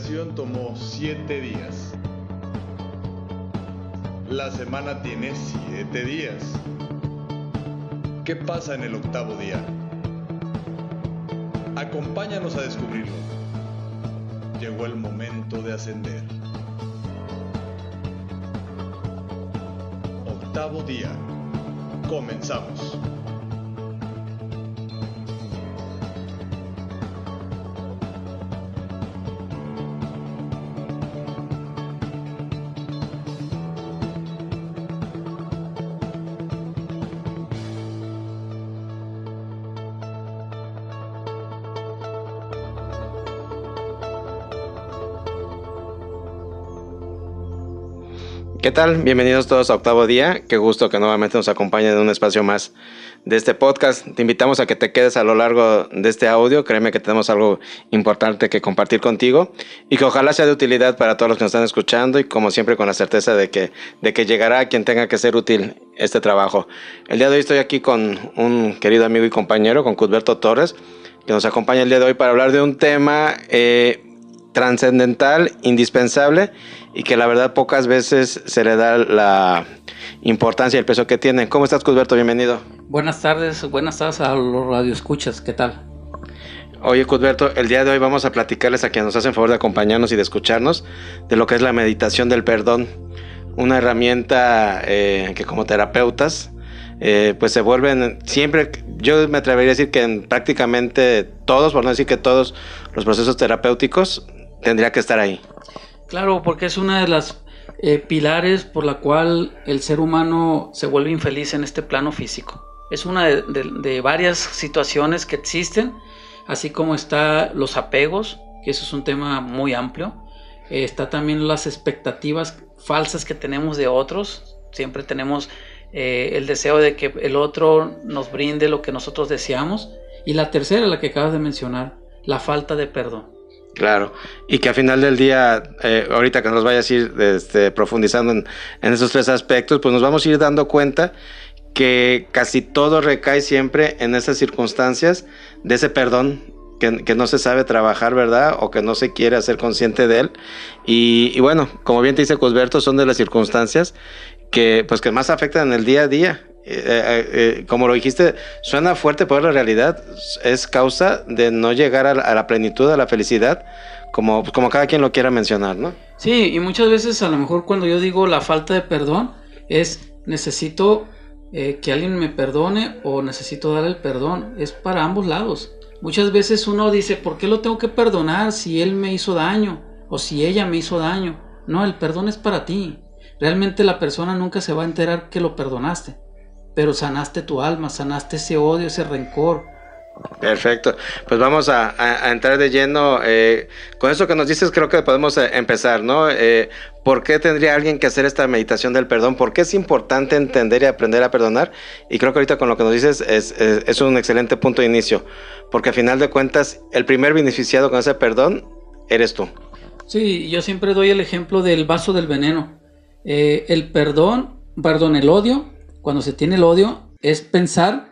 Creación tomó siete días. La semana tiene siete días. ¿Qué pasa en el octavo día? Acompáñanos a descubrirlo. Llegó el momento de ascender. Octavo día. Comenzamos. ¿Qué tal? Bienvenidos todos a Octavo Día. Qué gusto que nuevamente nos acompañen en un espacio más de este podcast. Te invitamos a que te quedes a lo largo de este audio. Créeme que tenemos algo importante que compartir contigo y que ojalá sea de utilidad para todos los que nos están escuchando y como siempre con la certeza de que, de que llegará a quien tenga que ser útil este trabajo. El día de hoy estoy aquí con un querido amigo y compañero, con Cusberto Torres, que nos acompaña el día de hoy para hablar de un tema eh, trascendental, indispensable y que la verdad pocas veces se le da la importancia y el peso que tiene. ¿Cómo estás, Cusberto? Bienvenido. Buenas tardes, buenas tardes a los radioescuchas, ¿qué tal? Oye, Cusberto, el día de hoy vamos a platicarles a quienes nos hacen favor de acompañarnos y de escucharnos de lo que es la meditación del perdón, una herramienta eh, que como terapeutas eh, pues se vuelven siempre, yo me atrevería a decir que en prácticamente todos, por no decir que todos los procesos terapéuticos tendría que estar ahí. Claro, porque es una de las eh, pilares por la cual el ser humano se vuelve infeliz en este plano físico. Es una de, varias situaciones que existen, así como está los apegos, que eso es un tema muy amplio. Eh, está también las expectativas falsas que tenemos de otros. Siempre tenemos eh, el deseo de que el otro nos brinde lo que nosotros deseamos. Y la tercera, la que acabas de mencionar, la falta de perdón. Claro, y que al final del día, eh, ahorita que nos vayas a ir este, profundizando en, esos tres aspectos, pues nos vamos a ir dando cuenta que casi todo recae siempre en esas circunstancias de ese perdón que, no se sabe trabajar, ¿verdad? O que no se quiere hacer consciente de él. Y, bueno, como bien te dice Cosberto, son de las circunstancias que, pues, que más afectan en el día a día. Eh, eh, eh, como lo dijiste, suena fuerte, pero la realidad es causa de no llegar a la, plenitud, a la felicidad, como, como cada quien lo quiera mencionar, ¿no? Sí, y muchas veces a lo mejor cuando yo digo la falta de perdón es necesito que alguien me perdone o necesito dar el perdón, es para ambos lados. Muchas veces uno dice, ¿por qué lo tengo que perdonar si él me hizo daño o si ella me hizo daño? No, el perdón es para ti. Realmente la persona nunca se va a enterar que lo perdonaste pero sanaste tu alma, sanaste ese odio, ese rencor. Perfecto, pues vamos a, entrar de lleno. Eh, con eso que nos dices, creo que podemos eh, empezar, ¿no? Eh, ¿Por qué tendría alguien que hacer esta meditación del perdón? ¿Por qué es importante entender y aprender a perdonar? Y creo que ahorita con lo que nos dices es, es un excelente punto de inicio, porque al final de cuentas, el primer beneficiado con ese perdón eres tú. Sí, yo siempre doy el ejemplo del vaso del veneno. el perdón, perdón, el odio cuando se tiene el odio, es pensar,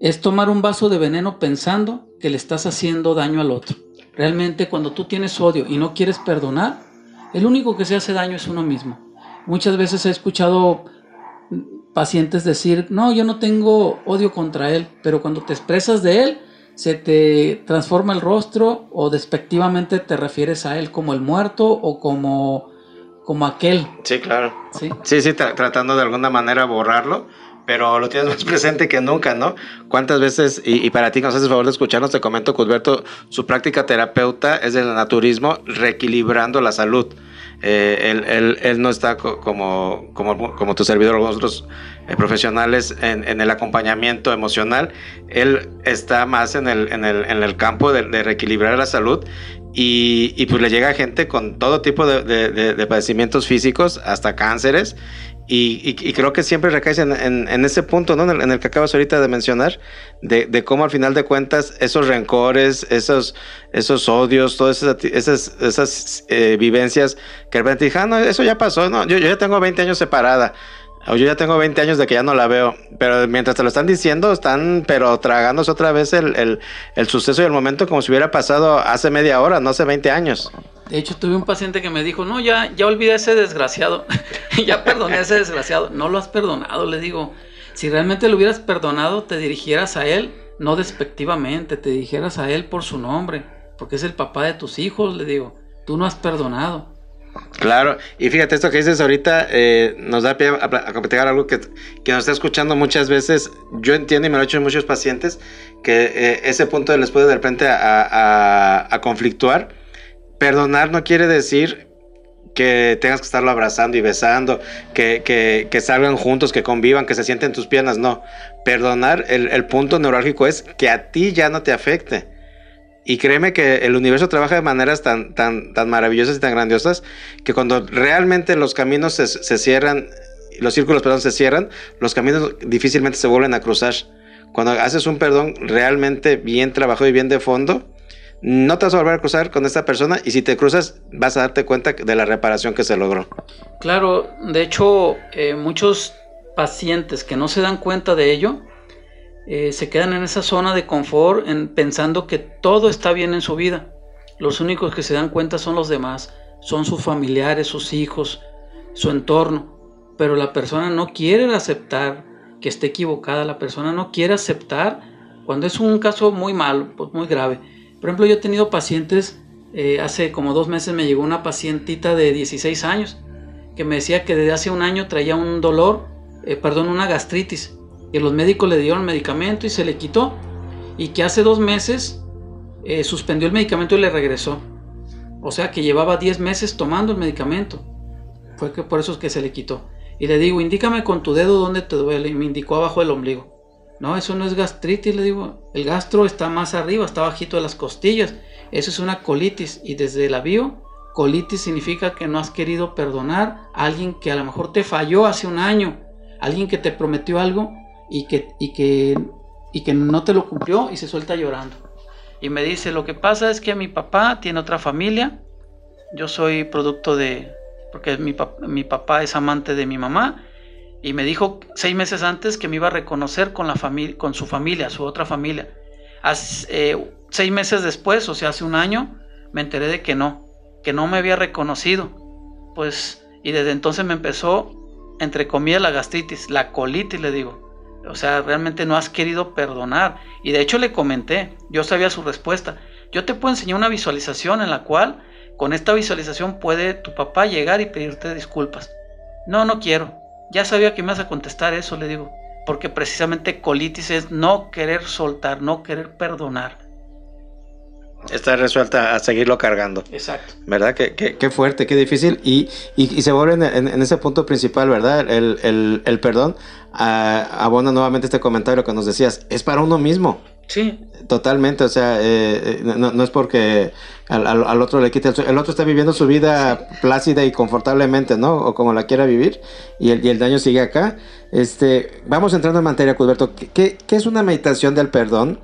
es tomar un vaso de veneno pensando que le estás haciendo daño al otro. Realmente cuando tú tienes odio y no quieres perdonar, el único que se hace daño es uno mismo. Muchas veces he escuchado pacientes decir, no, yo no tengo odio contra él, pero cuando te expresas de él, se te transforma el rostro o despectivamente te refieres a él como el muerto o como como aquel. Sí, claro. Sí, sí, sí tratando de alguna manera borrarlo, pero lo tienes más presente que nunca, ¿no? ¿Cuántas veces, y, para ti que nos haces favor de escucharnos, te comento, Cusberto, su práctica terapeuta es del naturismo, reequilibrando la salud. Eh, él, él, él, no está como, como, como tu servidor o otros eh, profesionales en, en, el acompañamiento emocional. Él está más en el, en el, en el campo de, de, reequilibrar la salud y, y, pues le llega gente con todo tipo de, de padecimientos físicos, hasta cánceres. Y, creo que siempre recae en, ese punto, ¿no? En el, que acabas ahorita de mencionar, de, cómo al final de cuentas esos rencores, esos, esos odios, todas esas, esas, esas eh, vivencias que de repente dije, ah, no, eso ya pasó, no, yo, ya tengo 20 años separada. Yo ya tengo 20 años de que ya no la veo, pero mientras te lo están diciendo, están pero tragándose otra vez el, el, el suceso y el momento como si hubiera pasado hace media hora, no hace 20 años. De hecho, tuve un paciente que me dijo, no, ya, ya olvidé a ese desgraciado, ya perdoné a ese desgraciado. No lo has perdonado, le digo. Si realmente lo hubieras perdonado, te dirigieras a él, no despectivamente, te dirigieras a él por su nombre, porque es el papá de tus hijos, le digo. Tú no has perdonado. Claro, y fíjate, esto que dices ahorita eh, nos da pie a, a algo que, que, nos está escuchando muchas veces. Yo entiendo y me lo he hecho muchos pacientes que eh, ese punto les puede de repente a, a, a, conflictuar. Perdonar no quiere decir que tengas que estarlo abrazando y besando, que, que, que salgan juntos, que convivan, que se sienten tus piernas. No, perdonar, el, el punto neurálgico es que a ti ya no te afecte y créeme que el universo trabaja de maneras tan, tan, tan maravillosas y tan grandiosas que cuando realmente los caminos se, cierran, los círculos, perdón, se cierran, los caminos difícilmente se vuelven a cruzar. Cuando haces un perdón realmente bien trabajado y bien de fondo, no te vas a volver a cruzar con esta persona y si te cruzas vas a darte cuenta de la reparación que se logró. Claro, de hecho, eh, muchos pacientes que no se dan cuenta de ello, eh, se quedan en esa zona de confort en, pensando que todo está bien en su vida. Los únicos que se dan cuenta son los demás, son sus familiares, sus hijos, su entorno. Pero la persona no quiere aceptar que esté equivocada, la persona no quiere aceptar cuando es un caso muy malo, pues muy grave. Por ejemplo, yo he tenido pacientes, eh, hace como dos meses me llegó una pacientita de 16 años que me decía que desde hace un año traía un dolor, eh, perdón, una gastritis que los médicos le dieron medicamento y se le quitó. Y que hace dos meses eh, suspendió el medicamento y le regresó. O sea que llevaba 10 meses tomando el medicamento. Fue que por eso es que se le quitó. Y le digo, indícame con tu dedo dónde te duele. Y me indicó abajo del ombligo. No, eso no es gastritis, le digo. El gastro está más arriba, está bajito de las costillas. Eso es una colitis. Y desde la bio, colitis significa que no has querido perdonar a alguien que a lo mejor te falló hace un año. Alguien que te prometió algo y que, y que, y que no te lo cumplió y se suelta llorando. Y me dice, lo que pasa es que mi papá tiene otra familia, yo soy producto de, porque mi, mi papá es amante de mi mamá, y me dijo seis meses antes que me iba a reconocer con, la familia, con su familia, su otra familia. Eh, seis meses después, o sea, hace un año, me enteré de que no, que no me había reconocido. Pues, y desde entonces me empezó, entre comillas, la gastritis, la colitis, le digo. O sea, realmente no has querido perdonar. Y de hecho le comenté, yo sabía su respuesta. Yo te puedo enseñar una visualización en la cual con esta visualización puede tu papá llegar y pedirte disculpas. No, no quiero. Ya sabía que me vas a contestar eso, le digo. Porque precisamente colitis es no querer soltar, no querer perdonar. Está resuelta a seguirlo cargando. Exacto. ¿Verdad? Qué, qué, fuerte, qué difícil. Y, y, se vuelve en, en, ese punto principal, ¿verdad? El, el, el perdón abona nuevamente este comentario que nos decías. Es para uno mismo. Sí. Totalmente. O sea, eh, eh, no, no, es porque al, al, otro le quite el, el otro está viviendo su vida plácida y confortablemente, ¿no? O como la quiera vivir. Y el, y el daño sigue acá. Este, vamos entrando en materia, Culberto. ¿Qué, qué es una meditación del perdón?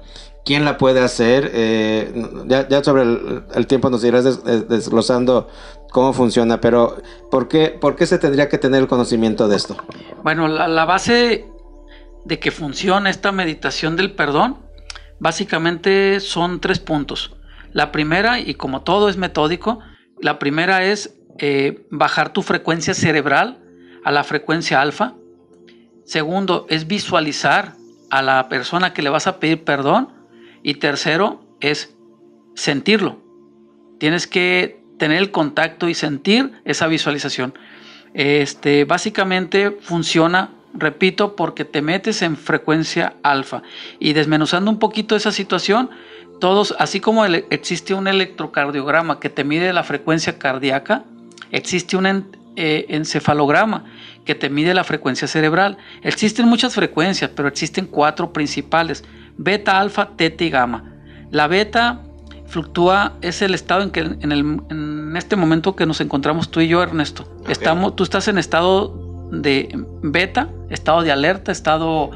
Quién la puede hacer. Eh, ya, sobre el, tiempo nos irás desglosando cómo funciona, pero ¿por qué, ¿por qué se tendría que tener el conocimiento de esto? Bueno, la, base de que funciona esta meditación del perdón, básicamente son tres puntos. La primera, y como todo es metódico, la primera es eh, bajar tu frecuencia cerebral a la frecuencia alfa. Segundo, es visualizar a la persona que le vas a pedir perdón y tercero es sentirlo. Tienes que tener el contacto y sentir esa visualización. Este, básicamente funciona, repito, porque te metes en frecuencia alfa. Y desmenuzando un poquito esa situación, todos, así como existe un electrocardiograma que te mide la frecuencia cardíaca, existe un eh, encefalograma que te mide la frecuencia cerebral. Existen muchas frecuencias, pero existen cuatro principales beta, alfa, teta y gamma. La beta fluctúa, es el estado en que en, el, en este momento que nos encontramos tú y yo, Ernesto. Estamos, tú estás en estado de beta, estado de alerta, estado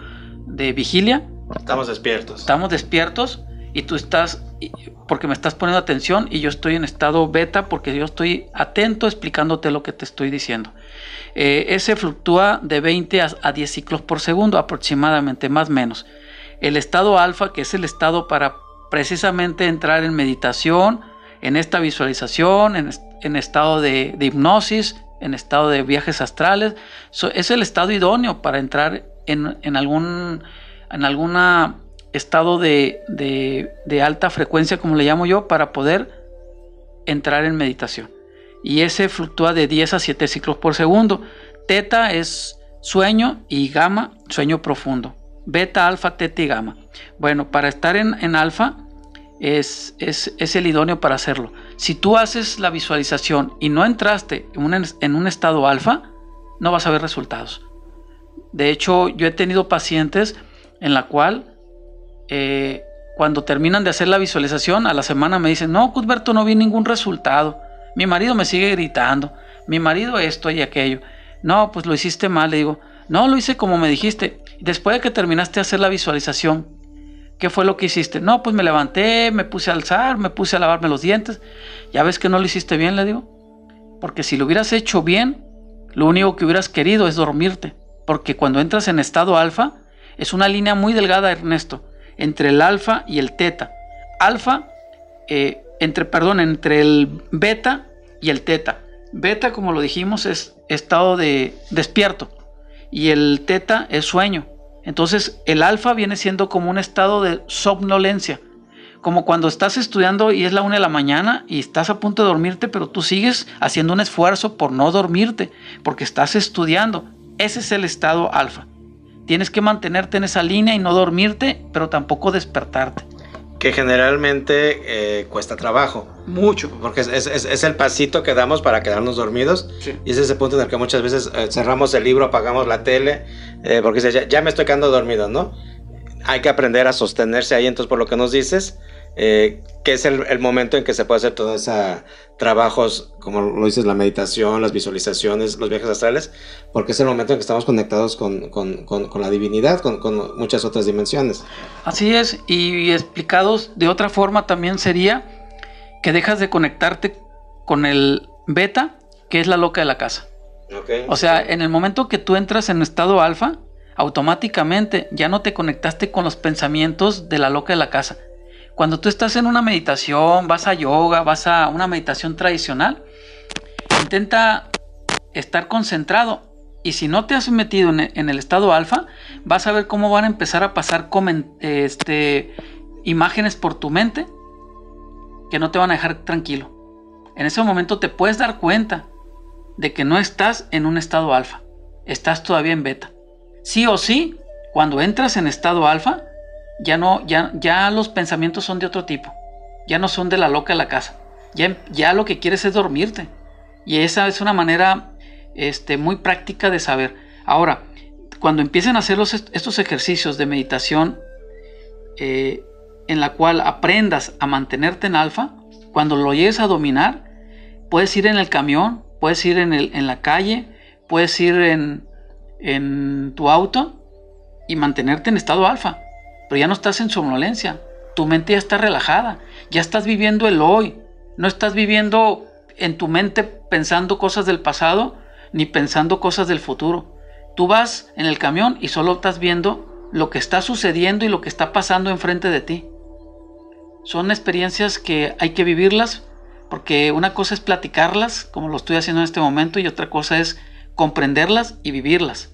de vigilia. Estamos despiertos. Estamos despiertos y tú estás, porque me estás poniendo atención y yo estoy en estado beta porque yo estoy atento explicándote lo que te estoy diciendo. Eh, ese fluctúa de 20 a, 10 ciclos por segundo aproximadamente, más o menos. El estado alfa, que es el estado para precisamente entrar en meditación, en esta visualización, en, estado de, hipnosis, en estado de viajes astrales, es el estado idóneo para entrar en, algún en alguna estado de, de, alta frecuencia, como le llamo yo, para poder entrar en meditación. Y ese fluctúa de 10 a 7 ciclos por segundo. Teta es sueño y gamma, sueño profundo. Beta, alfa, teta y gamma. Bueno, para estar en, en alfa es, es, es, el idóneo para hacerlo. Si tú haces la visualización y no entraste en un, en un estado alfa, no vas a ver resultados. De hecho, yo he tenido pacientes en la cual eh, cuando terminan de hacer la visualización, a la semana me dicen, no, Cuthberto, no vi ningún resultado. Mi marido me sigue gritando, mi marido esto y aquello. No, pues lo hiciste mal, le digo, no, lo hice como me dijiste. Después de que terminaste de hacer la visualización, ¿qué fue lo que hiciste? No, pues me levanté, me puse a alzar, me puse a lavarme los dientes. Ya ves que no lo hiciste bien, le digo. Porque si lo hubieras hecho bien, lo único que hubieras querido es dormirte. Porque cuando entras en estado alfa, es una línea muy delgada, Ernesto entre el alfa y el teta. Alfa, eh, entre, perdón, entre el beta y el teta. Beta, como lo dijimos, es estado de despierto y el teta es sueño. Entonces, el alfa viene siendo como un estado de somnolencia, como cuando estás estudiando y es la una de la mañana y estás a punto de dormirte, pero tú sigues haciendo un esfuerzo por no dormirte, porque estás estudiando. Ese es el estado alfa. Tienes que mantenerte en esa línea y no dormirte, pero tampoco despertarte. Que generalmente eh, cuesta trabajo. Mucho. Porque es, el pasito que damos para quedarnos dormidos. Y es ese punto en el que muchas veces eh, cerramos el libro, apagamos la tele, eh, porque ya, ya me estoy quedando dormido, ¿no? Hay que aprender a sostenerse ahí, entonces por lo que nos dices, eh, que es el, momento en que se puede hacer todos esos trabajos, como lo dices, la meditación, las visualizaciones, los viajes astrales, porque es el momento en que estamos conectados con, la divinidad, con, muchas otras dimensiones. Así es, y explicados de otra forma también sería que dejas de conectarte con el beta, que es la loca de la casa. o sea, en el momento que tú entras en estado alfa, automáticamente ya no te conectaste con los pensamientos de la loca de la casa cuando tú estás en una meditación, vas a yoga, vas a una meditación tradicional, intenta estar concentrado. Y si no te has metido en el estado alfa, vas a ver cómo van a empezar a pasar este, imágenes por tu mente que no te van a dejar tranquilo. En ese momento te puedes dar cuenta de que no estás en un estado alfa, estás todavía en beta. Sí o sí, cuando entras en estado alfa, ya no, ya, ya los pensamientos son de otro tipo. Ya no son de la loca de la casa. Ya, ya lo que quieres es dormirte. Y esa es una manera este, muy práctica de saber. Ahora, cuando empiecen a hacer estos ejercicios de meditación eh, en la cual aprendas a mantenerte en alfa, cuando lo llegues a dominar, puedes ir en el camión, puedes ir en, el, en la calle, puedes ir en, en tu auto y mantenerte en estado alfa pero ya no estás en somnolencia. Tu mente ya está relajada, ya estás viviendo el hoy. No estás viviendo en tu mente pensando cosas del pasado ni pensando cosas del futuro. Tú vas en el camión y solo estás viendo lo que está sucediendo y lo que está pasando enfrente de ti. Son experiencias que hay que vivirlas porque una cosa es platicarlas, como lo estoy haciendo en este momento, y otra cosa es comprenderlas y vivirlas.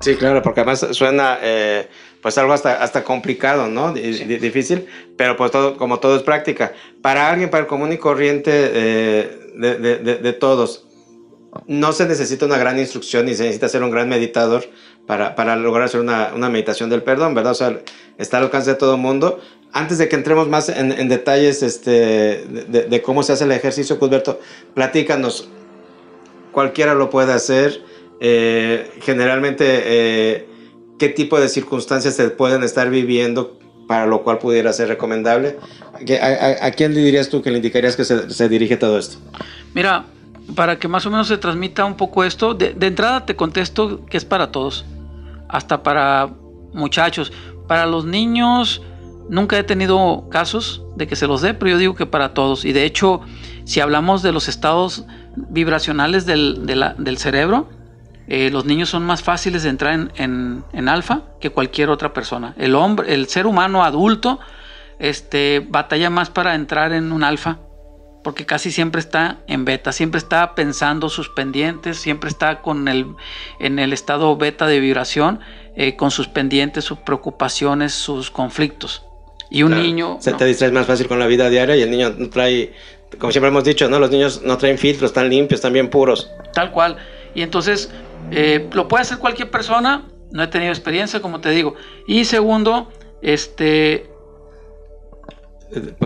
Sí, claro, porque además suena eh, pues algo hasta, hasta complicado, ¿no? Difícil, pero pues todo, como todo es práctica. Para alguien, para el común y corriente eh, de, todos, no se necesita una gran instrucción ni se necesita ser un gran meditador para, para lograr hacer una, una, meditación del perdón, ¿verdad? O sea, está al alcance de todo el mundo. Antes de que entremos más en, en detalles este, de, cómo se hace el ejercicio, Cusberto, platícanos. Cualquiera lo puede hacer eh, generalmente, eh, ¿qué tipo de circunstancias se pueden estar viviendo para lo cual pudiera ser recomendable? ¿A, quién le dirías tú que le indicarías que se, dirige todo esto? Mira, para que más o menos se transmita un poco esto, de, entrada te contesto que es para todos, hasta para muchachos. Para los niños Nunca he tenido casos de que se los dé, pero yo digo que para todos. Y de hecho, si hablamos de los estados vibracionales del, del cerebro, eh, los niños son más fáciles de entrar en, en, en, alfa que cualquier otra persona. El hombre, el ser humano adulto, este, batalla más para entrar en un alfa, porque casi siempre está en beta, siempre está pensando sus pendientes, siempre está con el, en el estado beta de vibración, eh, con sus pendientes, sus preocupaciones, sus conflictos. Y un niño... Se te distrae más fácil con la vida diaria y el niño no trae, como siempre hemos dicho, ¿no? Los niños no traen filtros, están limpios, están bien puros. Tal cual. Y entonces eh, lo puede hacer cualquier persona, no he tenido experiencia, como te digo. Y segundo, este...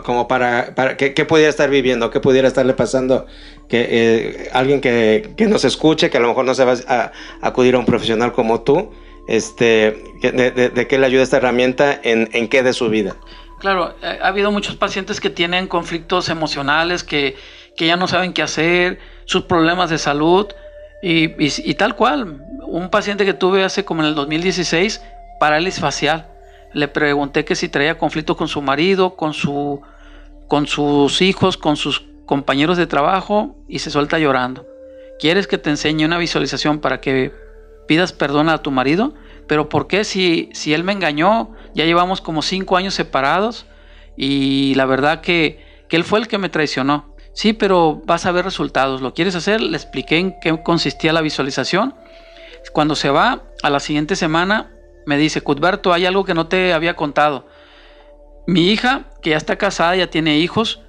Como para, para ¿qué, pudiera estar viviendo? ¿Qué pudiera estarle pasando? Que eh, alguien que, que, nos escuche, que a lo mejor no se va a, acudir a un profesional como tú, este, de, de, qué le ayuda esta herramienta en, en qué de su vida. Claro, ha habido muchos pacientes que tienen conflictos emocionales, que, que ya no saben qué hacer, sus problemas de salud, y, tal cual, un paciente que tuve hace como en el 2016, parálisis facial. Le pregunté que si traía conflicto con su marido, con, su, con sus hijos, con sus compañeros de trabajo y se suelta llorando. ¿Quieres que te enseñe una visualización para que pidas perdón a tu marido? Pero ¿por qué si, si él me engañó? Ya llevamos como cinco años separados y la verdad que, que él fue el que me traicionó. Sí, pero vas a ver resultados. ¿Lo quieres hacer? Le expliqué en qué consistía la visualización. Cuando se va, a la siguiente semana, me dice, Cuthberto, hay algo que no te había contado. Mi hija, que ya está casada, ya tiene hijos,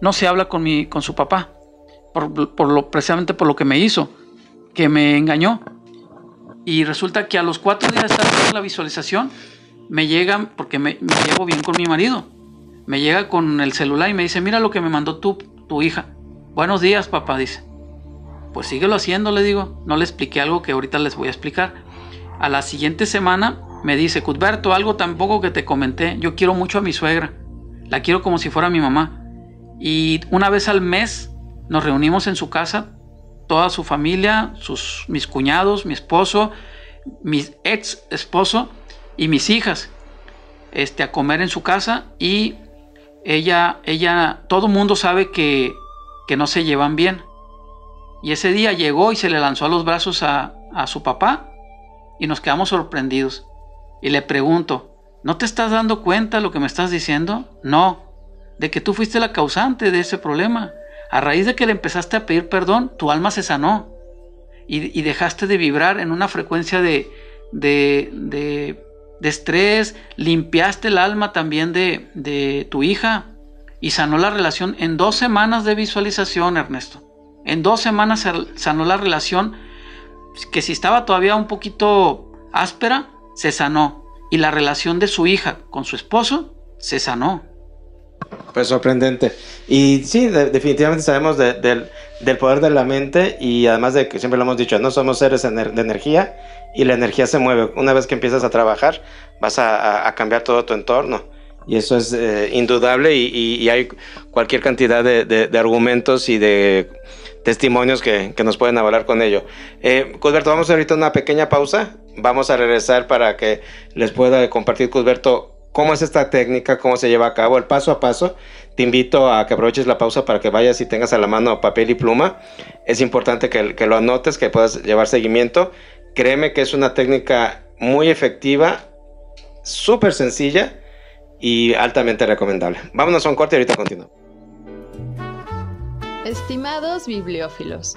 no se habla con, mi, con su papá, por, lo, precisamente por lo que me hizo, que me engañó. Y resulta que a los cuatro días de estar haciendo la visualización, me llegan, porque me, me llevo bien con mi marido, me llega con el celular y me dice, mira lo que me mandó tú tu hija. Buenos días, papá, dice. Pues síguelo haciendo, le digo. No le expliqué algo que ahorita les voy a explicar. A la siguiente semana me dice, Cuthberto, algo tampoco que te comenté. Yo quiero mucho a mi suegra. La quiero como si fuera mi mamá. Y una vez al mes nos reunimos en su casa, toda su familia, mis cuñados, mi esposo, mi ex esposo y mis hijas, este, a comer en su casa y ella, ella, todo mundo sabe que, que no se llevan bien. Y ese día llegó y se le lanzó a los brazos a, a su papá y nos quedamos sorprendidos. Y le pregunto, ¿no te estás dando cuenta lo que me estás diciendo? No, de que tú fuiste la causante de ese problema. A raíz de que le empezaste a pedir perdón, tu alma se sanó y, y dejaste de vibrar en una frecuencia de, de, de de estrés, limpiaste el alma también de, de tu hija y sanó la relación en dos semanas de visualización, Ernesto. En dos semanas sanó la relación que si estaba todavía un poquito áspera, se sanó. Y la relación de su hija con su esposo se sanó. Pues sorprendente. Y sí, definitivamente sabemos del, poder de la mente y además de que siempre lo hemos dicho, no somos seres de energía y la energía se mueve. Una vez que empiezas a trabajar, vas a, cambiar todo tu entorno. Y eso es eh, indudable y, hay cualquier cantidad de, argumentos y de testimonios que, nos pueden avalar con ello. Eh, Cusberto, vamos a ahorita una pequeña pausa. Vamos a regresar para que les pueda compartir, Cusberto, cómo es esta técnica, cómo se lleva a cabo, el paso a paso. Te invito a que aproveches la pausa para que vayas y tengas a la mano papel y pluma. Es importante que, lo anotes, que puedas llevar seguimiento Créeme que es una técnica muy efectiva, súper sencilla y altamente recomendable. Vámonos a un corte y ahorita continuamos. Estimados bibliófilos,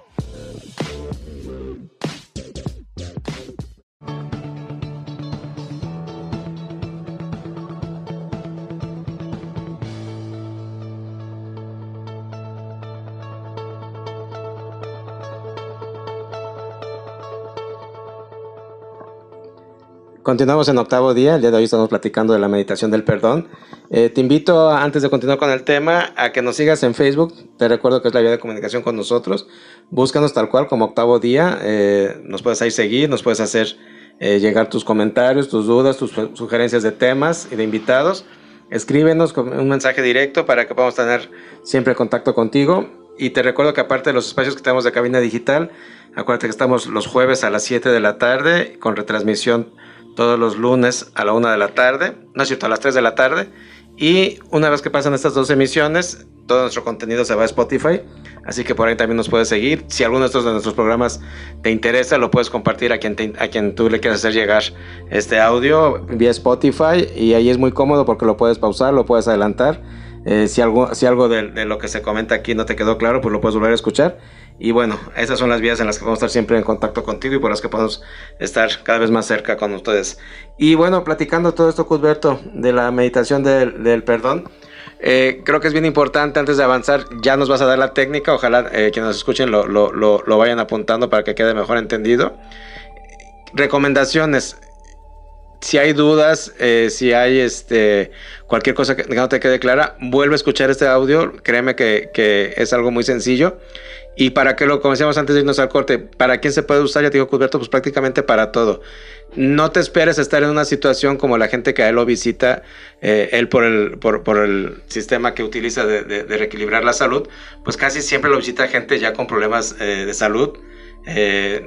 Continuamos en octavo día, el día de hoy estamos platicando de la meditación del perdón. Eh, te invito, antes de continuar con el tema, a que nos sigas en Facebook. Te recuerdo que es la vía de comunicación con nosotros. Búscanos tal cual como octavo día. Eh, nos puedes ahí seguir, nos puedes hacer eh, llegar tus comentarios, tus dudas, tus sugerencias de temas y de invitados. Escríbenos con un mensaje directo para que podamos tener siempre contacto contigo. Y te recuerdo que aparte de los espacios que tenemos de cabina digital, acuérdate que estamos los jueves a las 7 de la tarde con retransmisión todos los lunes a la 1 de la tarde, no es cierto, a las 3 de la tarde. Y una vez que pasan estas dos emisiones, todo nuestro contenido se va a Spotify, así que por ahí también nos puedes seguir. Si alguno de estos de nuestros programas te interesa, lo puedes compartir a quien, a quien tú le quieras hacer llegar este audio vía Spotify y ahí es muy cómodo porque lo puedes pausar, lo puedes adelantar. Eh, si algo, si algo de, de, lo que se comenta aquí no te quedó claro, pues lo puedes volver a escuchar. Y bueno, esas son las vías en las que vamos a estar siempre en contacto contigo y por las que podemos estar cada vez más cerca con ustedes. Y bueno, platicando todo esto, Cusberto, de la meditación del, perdón, eh, creo que es bien importante antes de avanzar, ya nos vas a dar la técnica, ojalá eh, quienes nos escuchen lo, lo, lo, lo vayan apuntando para que quede mejor entendido. Recomendaciones si hay dudas, eh, si hay este, cualquier cosa que no te quede clara, vuelve a escuchar este audio. Créeme que, que, es algo muy sencillo. Y para que lo comencemos antes de irnos al corte, ¿para quién se puede usar? Ya te digo, Cusberto, pues prácticamente para todo. No te esperes estar en una situación como la gente que a él lo visita, eh, él por el, por, por, el sistema que utiliza de, de, de, reequilibrar la salud, pues casi siempre lo visita gente ya con problemas eh, de salud. Eh,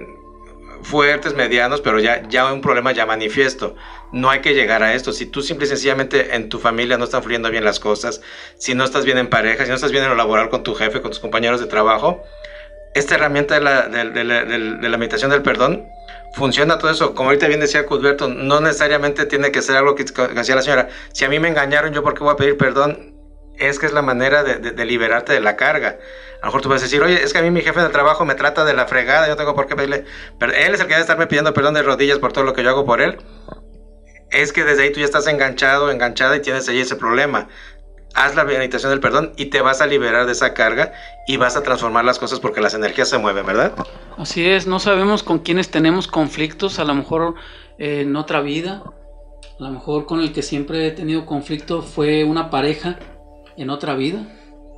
fuertes, medianos, pero ya, ya un problema ya manifiesto. No hay que llegar a esto. Si tú simple y sencillamente en tu familia no están fluyendo bien las cosas, si no estás bien en pareja, si no estás bien en lo laboral con tu jefe, con tus compañeros de trabajo, esta herramienta de la, de, de, de la meditación del perdón funciona todo eso. Como ahorita bien decía Cusberto, no necesariamente tiene que ser algo que, que la señora. Si a mí me engañaron, ¿yo por qué voy a pedir perdón? Es que es la manera de liberarte de la carga. A lo mejor tú vas a decir, oye, es que a mí mi jefe de trabajo me trata de la fregada, yo tengo por qué pedirle, pero él es el que debe estarme pidiendo perdón de rodillas por todo lo que yo hago por él. Es que desde ahí tú ya estás enganchado, enganchada y tienes ahí ese problema. Haz la meditación del perdón y te vas a liberar de esa carga y vas a transformar las cosas porque las energías se mueven, ¿verdad? Así es, no sabemos con quiénes tenemos conflictos, a lo mejor eh, en otra vida, a lo mejor con el que siempre he tenido conflicto fue una pareja en otra vida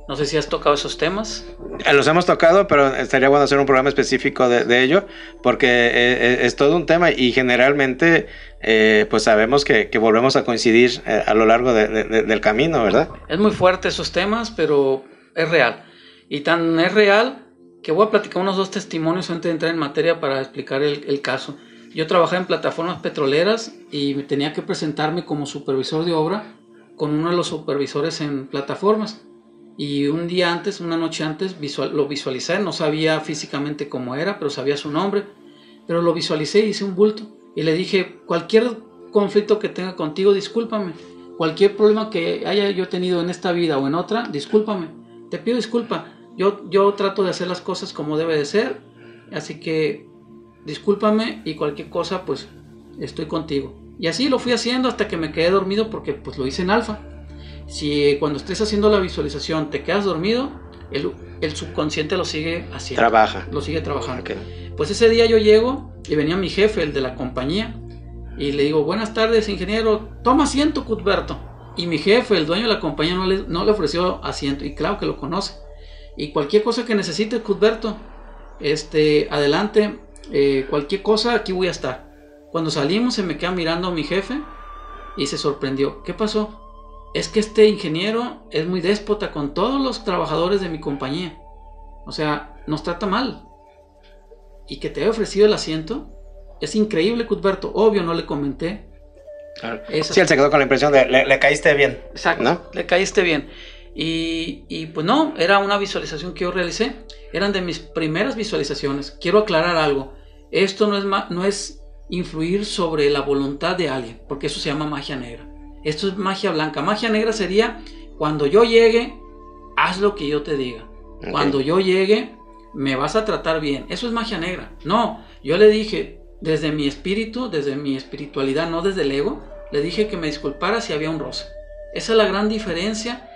no sé si has tocado esos temas. Eh, los hemos tocado, pero estaría bueno hacer un programa específico de, de ello, porque eh, es todo un tema y generalmente eh, pues sabemos que, que, volvemos a coincidir eh, a lo largo de, de, del camino, ¿verdad? Es muy fuerte esos temas, pero es real. Y tan es real que voy a platicar unos dos testimonios antes de entrar en materia para explicar el, el caso. Yo trabajaba en plataformas petroleras y tenía que presentarme como supervisor de obra con uno de los supervisores en plataformas y un día antes, una noche antes, lo visualicé, no sabía físicamente cómo era, pero sabía su nombre, pero lo visualicé y hice un bulto. Y le dije, cualquier conflicto que tenga contigo, discúlpame. Cualquier problema que haya yo tenido en esta vida o en otra, discúlpame. Te pido disculpa. Yo, yo trato de hacer las cosas como debe de ser, así que discúlpame y cualquier cosa, pues estoy contigo. Y así lo fui haciendo hasta que me quedé dormido porque pues lo hice en alfa. Si cuando estés haciendo la visualización te quedas dormido, el, el subconsciente lo sigue haciendo. Trabaja. Lo sigue trabajando. Pues ese día yo llego y venía mi jefe, el de la compañía, y le digo, buenas tardes, ingeniero, toma asiento, Cuthberto. Y mi jefe, el dueño de la compañía, no le, no le ofreció asiento, y claro que lo conoce. Y cualquier cosa que necesite, Cuthberto, este, adelante, eh, cualquier cosa, aquí voy a estar. Cuando salimos se me queda mirando mi jefe y se sorprendió. ¿Qué pasó? Es que este ingeniero es muy déspota con todos los trabajadores de mi compañía. O sea, nos trata mal. Y que te haya ofrecido el asiento, es increíble, Cuthberto. Obvio, no le comenté. Claro. Sí, él se quedó con la impresión de le, le caíste bien. Exacto, ¿No? le caíste bien. Y, y, pues no, era una visualización que yo realicé. Eran de mis primeras visualizaciones. Quiero aclarar algo. Esto no es, ma- no es influir sobre la voluntad de alguien, porque eso se llama magia negra. Esto es magia blanca. Magia negra sería cuando yo llegue, haz lo que yo te diga. Cuando yo llegue, me vas a tratar bien. Eso es magia negra. No, yo le dije desde mi espíritu, desde mi espiritualidad, no desde el ego, le dije que me disculpara si había un roce. Esa es la gran diferencia.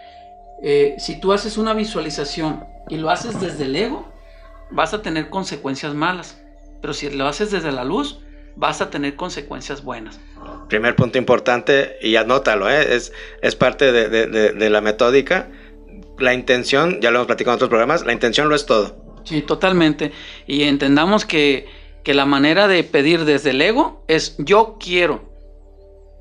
Eh, si tú haces una visualización y lo haces desde el ego, vas a tener consecuencias malas. Pero si lo haces desde la luz, vas a tener consecuencias buenas. Primer punto importante, y anótalo, ¿eh? es, es parte de, de- de- de la metódica. La intención, ya lo hemos platicado en otros programas, la intención lo es todo. Sí, totalmente. Y entendamos que, que la manera de pedir desde el ego es yo quiero.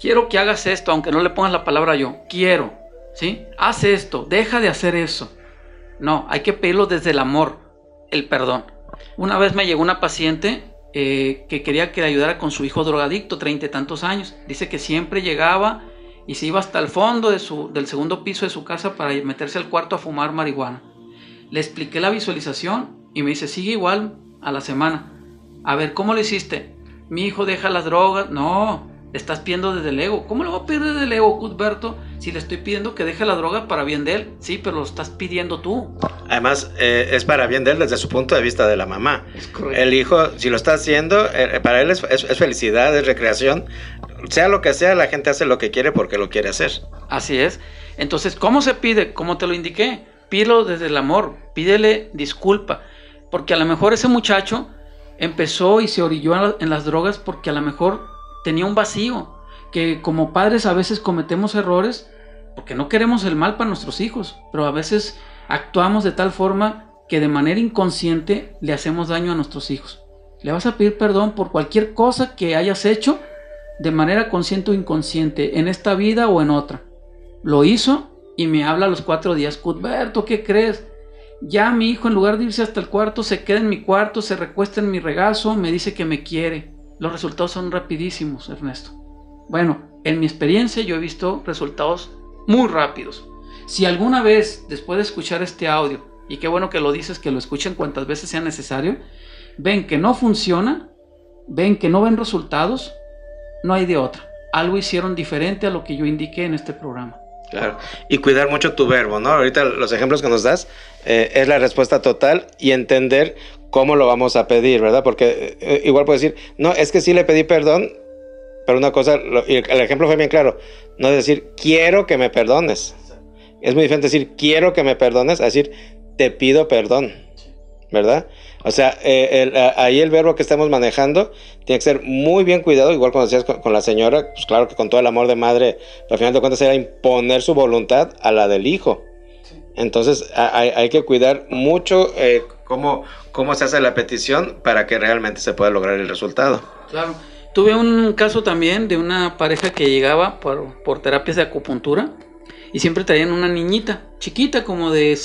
Quiero que hagas esto, aunque no le pongas la palabra yo. Quiero. ¿Sí? Haz esto, deja de hacer eso. No, hay que pedirlo desde el amor, el perdón. Una vez me llegó una paciente eh, que quería que le ayudara con su hijo drogadicto, treinta y tantos años. Dice que siempre llegaba y se iba hasta el fondo de su, del segundo piso de su casa para meterse al cuarto a fumar marihuana. Le expliqué la visualización y me dice, sigue igual a la semana. A ver, ¿cómo lo hiciste? Mi hijo deja las drogas. No, le estás pidiendo desde el ego. ¿Cómo le voy a pedir desde el ego, Cuthberto? Si le estoy pidiendo que deje la droga para bien de él. Sí, pero lo estás pidiendo tú. Además, eh, es para bien de él desde su punto de vista de la mamá. Es correcto. El hijo, si lo está haciendo, eh, para él es, es- es felicidad, es recreación. Sea lo que sea, la gente hace lo que quiere porque lo quiere hacer. Así es. Entonces, ¿cómo se pide? Como te lo indiqué, pídelo desde el amor, pídele disculpa, porque a lo mejor ese muchacho empezó y se orilló en las drogas porque a lo mejor tenía un vacío, que como padres a veces cometemos errores porque no queremos el mal para nuestros hijos, pero a veces actuamos de tal forma que de manera inconsciente le hacemos daño a nuestros hijos. Le vas a pedir perdón por cualquier cosa que hayas hecho de manera consciente o inconsciente, en esta vida o en otra. Lo hizo y me habla a los cuatro días, Cuthberto, ¿qué crees? Ya mi hijo, en lugar de irse hasta el cuarto, se queda en mi cuarto, se recuesta en mi regazo, me dice que me quiere. Los resultados son rapidísimos, Ernesto. Bueno, en mi experiencia yo he visto resultados muy rápidos. Si alguna vez, después de escuchar este audio, y qué bueno que lo dices, que lo escuchen cuantas veces sea necesario, ven que no funciona, ven que no ven resultados, no hay de otra. Algo hicieron diferente a lo que yo indiqué en este programa. Claro. Y cuidar mucho tu verbo, ¿no? Ahorita los ejemplos que nos das eh, es la respuesta total y entender cómo lo vamos a pedir, ¿verdad? Porque eh, igual puedes decir, no, es que sí le pedí perdón, pero una cosa, lo- y el ejemplo fue bien claro, no es decir, quiero que me perdones. Es muy diferente decir, quiero que me perdones, a decir, te pido perdón, ¿verdad? O sea, eh, el- ahí el verbo que estamos manejando tiene que ser muy bien cuidado, igual cuando decías con, con la señora, pues claro que con todo el amor de madre, al final de cuentas era imponer su voluntad a la del hijo. Entonces a- hay, hay que cuidar mucho eh, cómo, cómo se hace la petición para que realmente se pueda lograr el resultado. Claro. Tuve un caso también de una pareja que llegaba por, por terapias de acupuntura y siempre traían una niñita, chiquita, como de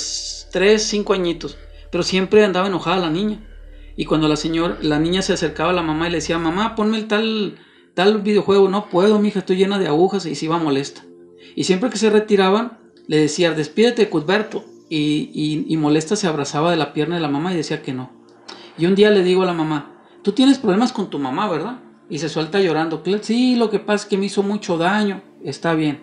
3, 5 añitos, pero siempre andaba enojada la niña. Y cuando la señora, la niña se acercaba a la mamá y le decía, mamá, ponme el tal, tal videojuego, no puedo, mija, estoy llena de agujas y se iba molesta. Y siempre que se retiraban, le decía, despídete, Cuthberto. Y, molesta se abrazaba de la pierna de la mamá y decía que no. Y un día le digo a la mamá, tú tienes problemas con tu mamá, ¿verdad? Y se suelta llorando. "Cla- Sí, lo que pasa es que me hizo mucho daño. Está bien.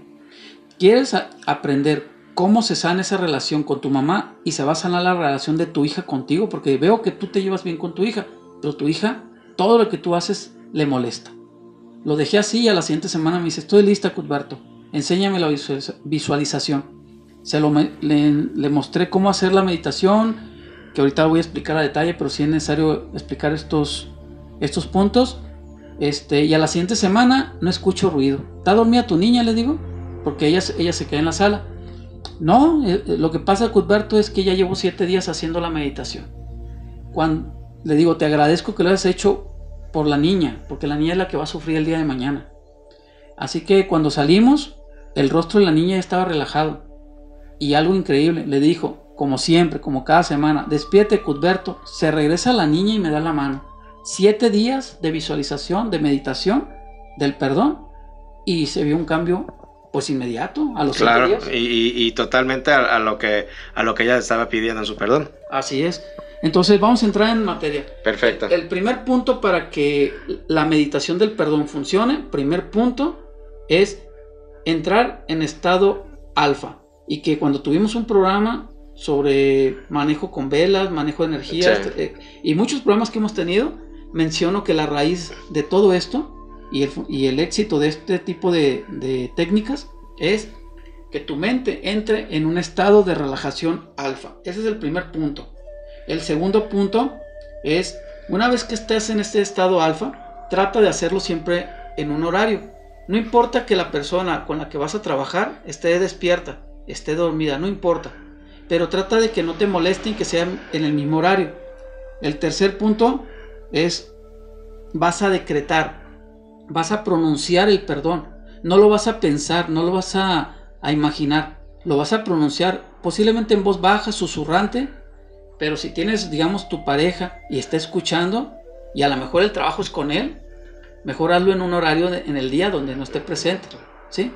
¿Quieres aprender cómo se sana esa relación con tu mamá y se va a sanar la relación de tu hija contigo? Porque veo que tú te llevas bien con tu hija, pero tu hija, todo lo que tú haces le molesta. Lo dejé así y a la siguiente semana me dice, estoy lista, Cuthberto, enséñame la visualización. Se lo le, le, mostré cómo hacer la meditación, que ahorita voy a explicar a detalle, pero sí es necesario explicar estos, estos puntos. Este, y a la siguiente semana no escucho ruido. ¿Está dormida tu niña? Le digo, porque ella, ella se queda en la sala. No, eh, eh, lo que pasa, Cuthberto, es que ya llevo siete días haciendo la meditación. Cuando le digo, te agradezco que lo hayas hecho por la niña, porque la niña es la que va a sufrir el día de mañana. Así que cuando salimos, el rostro de la niña estaba relajado. Y algo increíble, le dijo, como siempre, como cada semana, despierte Cuthberto, se regresa la niña y me da la mano. Siete días de visualización, de meditación, del perdón, y se vio un cambio pues inmediato, a los claro, días. Y, y, totalmente a, lo que, a lo que ella estaba pidiendo en su perdón. Así es. Entonces vamos a entrar en materia. Perfecto. El, primer punto para que la meditación del perdón funcione, primer punto, es entrar en estado alfa. Y que cuando tuvimos un programa sobre manejo con velas, manejo de energía eh, y muchos programas que hemos tenido, menciono que la raíz de todo esto y el, éxito de este tipo de, técnicas es que tu mente entre en un estado de relajación alfa. Ese es el primer punto. El segundo punto es, una vez que estés en este estado alfa, trata de hacerlo siempre en un horario. No importa que la persona con la que vas a trabajar esté despierta, esté dormida, no importa. Pero trata de que no te molesten que sea en el mismo horario. El tercer punto es, vas a decretar vas a pronunciar el perdón. No lo vas a pensar, no lo vas a, imaginar. Lo vas a pronunciar posiblemente en voz baja, susurrante. Pero si tienes, digamos, tu pareja y está escuchando y a lo mejor el trabajo es con él, mejor hazlo en un horario en el día donde no esté presente. ¿Sí?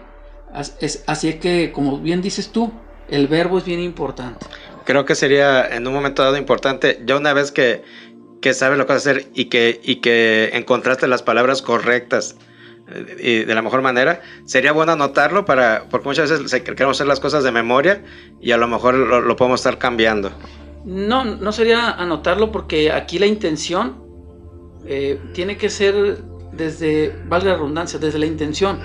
Así es que, como bien dices tú, el verbo es bien importante. Creo que sería en un momento dado importante, ya una vez que, que sabes lo que vas a hacer y que, y que encontraste las palabras correctas eh, y de la mejor manera, sería bueno anotarlo para, porque muchas veces queremos hacer las cosas de memoria y a lo mejor lo, podemos estar cambiando. No, no sería anotarlo porque aquí la intención eh, tiene que ser desde, valga la redundancia, desde la intención,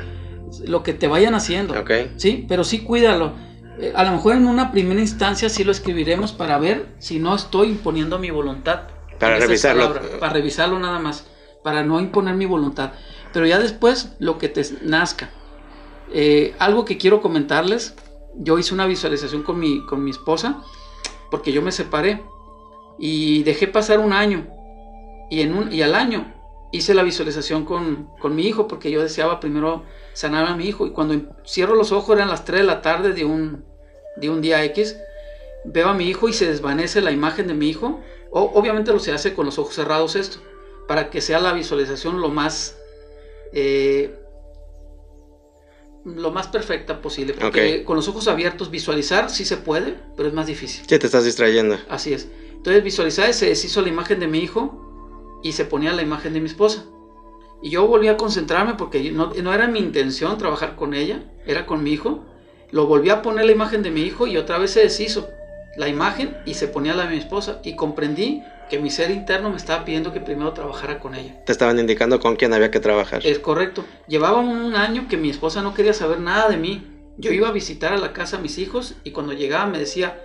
lo que te vayan haciendo. Sí, pero sí cuídalo. Eh, a lo mejor en una primera instancia sí lo escribiremos para ver si no estoy imponiendo mi voluntad. Para revisarlo. para revisarlo nada más, para no imponer mi voluntad. Pero ya después lo que te nazca. Eh, algo que quiero comentarles, yo hice una visualización con mi, con mi esposa, porque yo me separé y dejé pasar un año. Y, en un, y al año hice la visualización con, con mi hijo, porque yo deseaba primero sanar a mi hijo. Y cuando cierro los ojos eran las 3 de la tarde de un, de un día X, veo a mi hijo y se desvanece la imagen de mi hijo obviamente lo se hace con los ojos cerrados esto, para que sea la visualización lo más eh, lo más perfecta posible. Porque con los ojos abiertos visualizar sí se puede, pero es más difícil. Sí, te estás distrayendo. Así es. Entonces visualizar se deshizo la imagen de mi hijo y se ponía la imagen de mi esposa. Y yo volví a concentrarme porque no, no era mi intención trabajar con ella, era con mi hijo. Lo volví a poner la imagen de mi hijo y otra vez se deshizo la imagen y se ponía la de mi esposa y comprendí que mi ser interno me estaba pidiendo que primero trabajara con ella. Te estaban indicando con quién había que trabajar. Es correcto. Llevaba un año que mi esposa no quería saber nada de mí. Yo iba a visitar a la casa a mis hijos y cuando llegaba me decía,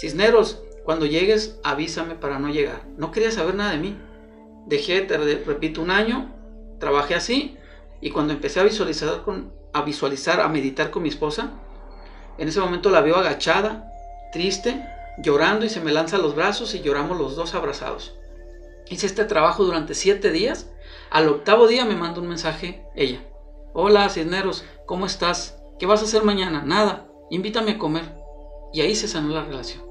Cisneros, cuando llegues avísame para no llegar. No quería saber nada de mí. Dejé, te repito, un año, trabajé así y cuando empecé a visualizar, a visualizar, a meditar con mi esposa, en ese momento la veo agachada, triste, llorando y se me lanza a los brazos y lloramos los dos abrazados. Hice este trabajo durante siete días. Al octavo día me manda un mensaje ella. Hola Cisneros, ¿cómo estás? ¿Qué vas a hacer mañana? Nada, invítame a comer. Y ahí se sanó la relación.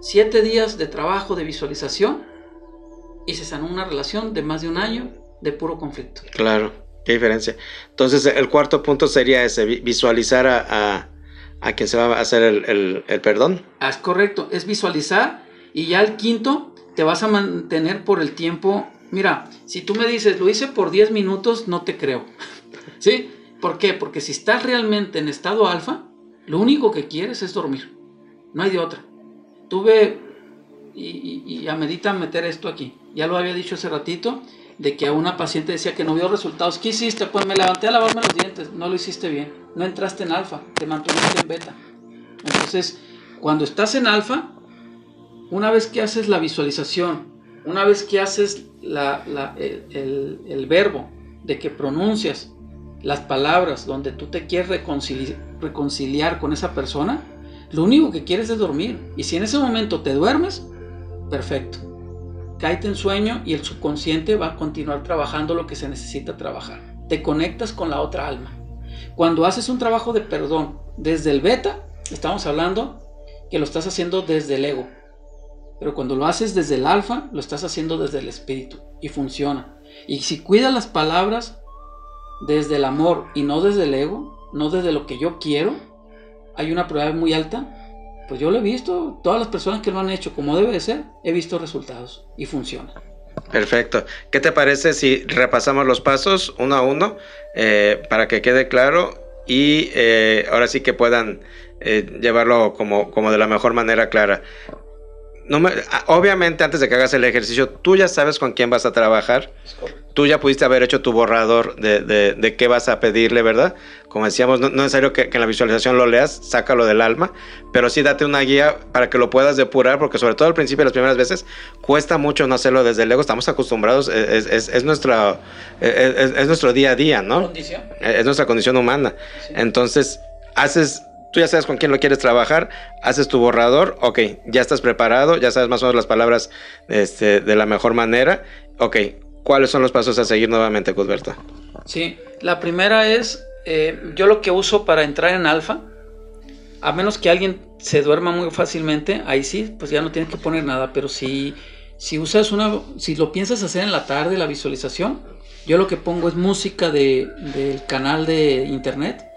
Siete días de trabajo de visualización y se sanó una relación de más de un año de puro conflicto. Claro, qué diferencia. Entonces el cuarto punto sería ese, visualizar a a quien se va a hacer el, perdón. Ah, es correcto, es visualizar y ya el quinto te vas a mantener por el tiempo. Mira, si tú me dices, lo hice por 10 minutos, no te creo. ¿Sí? ¿Por qué? Porque si estás realmente en estado alfa, lo único que quieres es dormir. No hay de otra. Tuve, y, y, y medita meter esto aquí, ya lo había dicho hace ratito, de que a una paciente decía que no vio resultados. ¿Qué hiciste? Pues me levanté a lavarme los dientes. No lo hiciste bien. No entraste en alfa, te mantuviste en beta. Entonces, cuando estás en alfa, una vez que haces la visualización, una vez que haces el, el, verbo de que pronuncias las palabras donde tú te quieres reconciliar con esa persona, lo único que quieres es dormir. Y si en ese momento te duermes, perfecto. Cáete en sueño y el subconsciente va a continuar trabajando lo que se necesita trabajar. Te conectas con la otra alma. Cuando haces un trabajo de perdón desde el beta, estamos hablando que lo estás haciendo desde el ego. Pero cuando lo haces desde el alfa, lo estás haciendo desde el espíritu y funciona. Y si cuidas las palabras desde el amor y no desde el ego, no desde lo que yo quiero, hay una probabilidad muy alta. Pues yo lo he visto, todas las personas que lo han hecho como debe de ser, he visto resultados y funciona. Perfecto. ¿Qué te parece si repasamos los pasos uno a uno eh, para que quede claro y eh, ahora sí que puedan eh, llevarlo como, como de la mejor manera clara? No obviamente antes de que hagas el ejercicio, tú ya sabes con quién vas a trabajar. Tú ya pudiste haber hecho tu borrador de, de, qué vas a pedirle, ¿verdad? Como decíamos, no, es necesario que, en la visualización lo leas, sácalo del alma, pero sí date una guía para que lo puedas depurar, porque sobre todo al principio, las primeras veces, cuesta mucho no hacerlo desde el ego. Estamos acostumbrados, es, es, es nuestra, es, nuestro día a día, ¿no? Es nuestra condición humana. Entonces, haces tú ya sabes con quién lo quieres trabajar, haces tu borrador, ok, ya estás preparado, ya sabes más o menos las palabras este, de la mejor manera, ok, ¿cuáles son los pasos a seguir nuevamente, Cusberto? Sí, la primera es, eh, yo lo que uso para entrar en alfa, a menos que alguien se duerma muy fácilmente, ahí sí, pues ya no tienes que poner nada, pero si, si usas una, si lo piensas hacer en la tarde, la visualización, yo lo que pongo es música de, del canal de internet,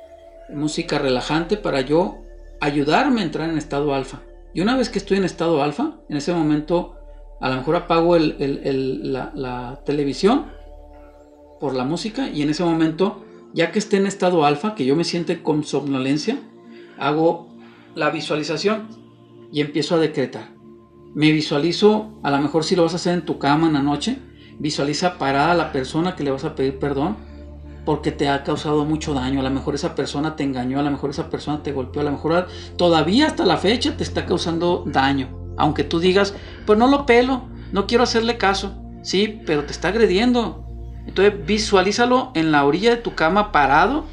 música relajante para yo ayudarme a entrar en estado alfa. Y una vez que estoy en estado alfa, en ese momento a lo mejor apago la, televisión por la música y en ese momento, ya que esté en estado alfa, que yo me siente con somnolencia, hago la visualización y empiezo a decretar. Me visualizo, a lo mejor si lo vas a hacer en tu cama en la noche, visualiza parada a la persona que le vas a pedir perdón porque te ha causado mucho daño. A lo mejor esa persona te engañó, a lo mejor esa persona te golpeó, a lo mejor todavía hasta la fecha te está causando daño. Aunque tú digas, pues no lo pelo, no quiero hacerle caso. Sí, pero te está agrediendo. Entonces visualízalo en la orilla de tu cama parado,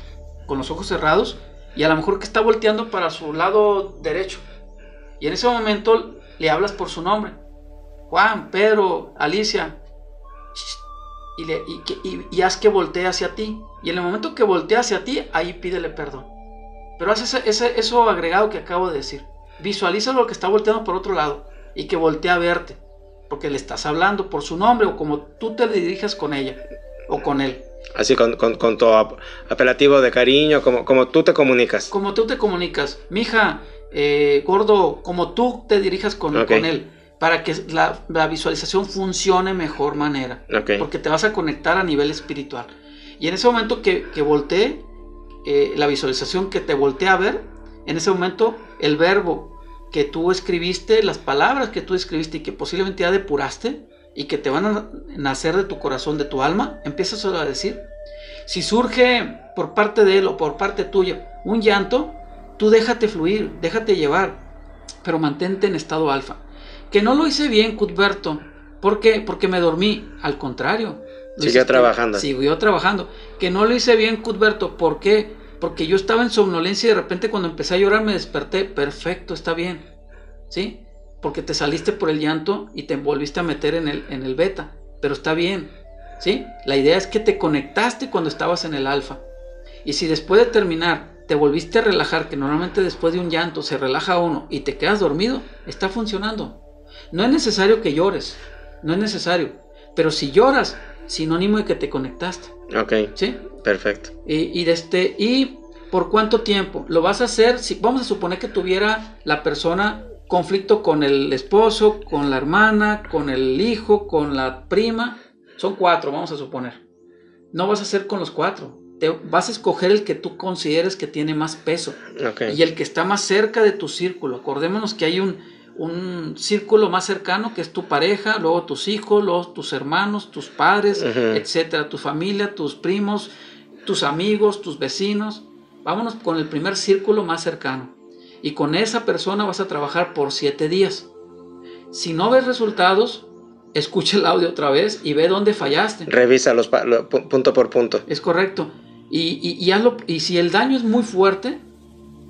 con los ojos cerrados, y a lo mejor que está volteando para su lado derecho. Y en ese momento le hablas por su nombre. Juan, Pedro, Alicia, y, le, y, haz que voltee hacia ti. Y en el momento que voltee hacia ti, ahí pídele perdón. Pero haz ese, ese, eso agregado que acabo de decir. Visualiza lo que está volteando por otro lado y que voltee a verte. Porque le estás hablando por su nombre o como tú te dirijas con ella o con él. Así con, con, tu apelativo de cariño, como, como tú te comunicas. Como tú te comunicas. Mija, eh, gordo, como tú te dirijas con, con él para que la, visualización funcione mejor manera. Porque te vas a conectar a nivel espiritual. Y en ese momento que, que voltee, eh, la visualización que te voltea a ver, en ese momento el verbo que tú escribiste, las palabras que tú escribiste y que posiblemente ya depuraste y que te van a nacer de tu corazón, de tu alma, empiezas a decir. Si surge por parte de él o por parte tuya un llanto, tú déjate fluir, déjate llevar, pero mantente en estado alfa. Que no lo hice bien, Cuthberto. ¿Por qué? Porque me dormí. Al contrario. Siguió trabajando. Siguió trabajando. Que no lo hice bien, Cuthberto. ¿Por qué? Porque yo estaba en somnolencia y de repente cuando empecé a llorar me desperté. Perfecto, está bien. ¿Sí? Porque te saliste por el llanto y te volviste a meter en el, en el beta. Pero está bien. ¿Sí? La idea es que te conectaste cuando estabas en el alfa. Y si después de terminar te volviste a relajar, que normalmente después de un llanto se relaja uno y te quedas dormido, está funcionando. No es necesario que llores, no es necesario. Pero si lloras, sinónimo de que te conectaste. Ok. ¿Sí? Perfecto. Y, y, este, y por cuánto tiempo lo vas a hacer. Si vamos a suponer que tuviera la persona conflicto con el esposo, con la hermana, con el hijo, con la prima. Son cuatro, vamos a suponer. No vas a hacer con los cuatro. Te, vas a escoger el que tú consideres que tiene más peso. Okay. Y el que está más cerca de tu círculo. Acordémonos que hay un, un círculo más cercano que es tu pareja, luego tus hijos, luego tus hermanos, tus padres, etcétera, tu familia, tus primos, tus amigos, tus vecinos. Vámonos con el primer círculo más cercano. Y con esa persona vas a trabajar por siete días. Si no ves resultados, escucha el audio otra vez y ve dónde fallaste. Revisa los punto por punto. Es correcto. Y, y, hazlo, y si el daño es muy fuerte,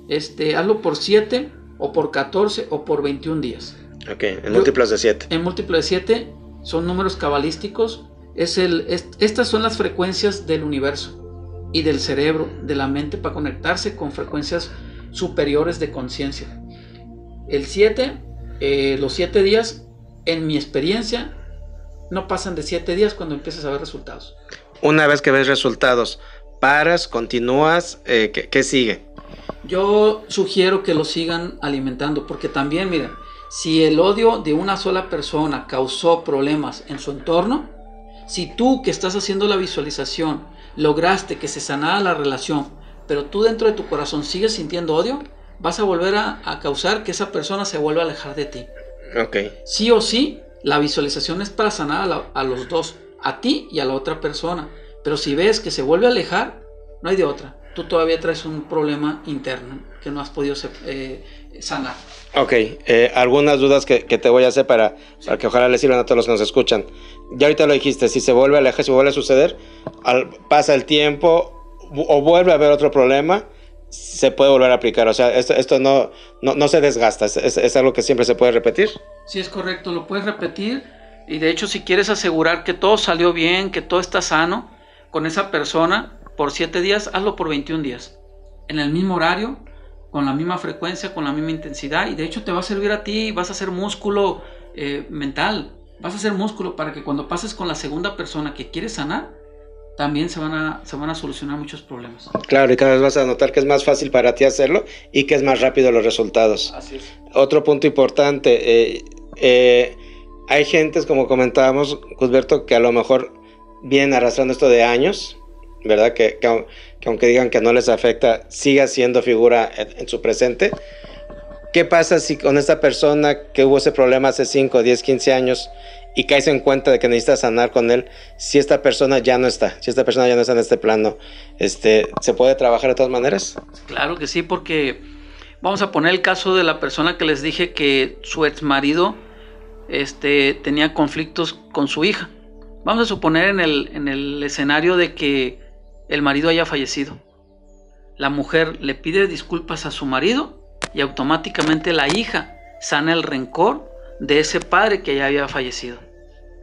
este, hazlo por 7 o por 14 o por 21 días. Ok, en múltiplos de 7. En múltiplos de 7 son números cabalísticos. Es el, estas son las frecuencias del universo y del cerebro, de la mente, para conectarse con frecuencias superiores de conciencia. El 7, eh, los 7 días, en mi experiencia, no pasan de 7 días cuando empiezas a ver resultados. Una vez que ves resultados, paras, continúas, eh, ¿qué, sigue? Yo sugiero que lo sigan alimentando, porque también, miren, si el odio de una sola persona causó problemas en su entorno, si tú que estás haciendo la visualización lograste que se sanara la relación, pero tú dentro de tu corazón sigues sintiendo odio, vas a volver a, causar que esa persona se vuelva a alejar de ti. Ok. Sí o sí, la visualización es para sanar a, a los dos, a ti y a la otra persona. Pero si ves que se vuelve a alejar, no hay de otra. Tú todavía traes un problema interno que no has podido eh, sanar. Ok, eh, algunas dudas que, te voy a hacer para, para, que ojalá les sirvan a todos los que nos escuchan. Ya ahorita lo dijiste, si se vuelve a alejar, si vuelve a suceder, pasa el tiempo o vuelve a haber otro problema, se puede volver a aplicar. O sea, esto, esto no, no, se desgasta, es, es, algo que siempre se puede repetir. Sí, es correcto, lo puedes repetir. Y de hecho, si quieres asegurar que todo salió bien, que todo está sano, con esa persona por 7 días, hazlo por 21 días. En el mismo horario, con la misma frecuencia, con la misma intensidad. Y de hecho te va a servir a ti, vas a hacer músculo eh, mental. Vas a hacer músculo para que cuando pases con la segunda persona que quiere sanar, también se van, a, se van a solucionar muchos problemas. Claro, y cada vez vas a notar que es más fácil para ti hacerlo y que es más rápido los resultados. Así es. Otro punto importante, eh, eh, hay gentes, como comentábamos, Cusberto, que a lo mejor vienen arrastrando esto de años, ¿verdad? Que, aunque digan que no les afecta, siga siendo figura en, su presente. ¿Qué pasa si con esta persona que hubo ese problema hace 5, 10, 15 años y caes en cuenta de que necesitas sanar con él, si esta persona ya no está, si esta persona ya no está en este plano, este, ¿se puede trabajar de todas maneras? Claro que sí, porque vamos a poner el caso de la persona que les dije que su ex marido este, tenía conflictos con su hija. Vamos a suponer en el, en el escenario de que el marido haya fallecido. La mujer le pide disculpas a su marido y automáticamente la hija sana el rencor de ese padre que ya había fallecido.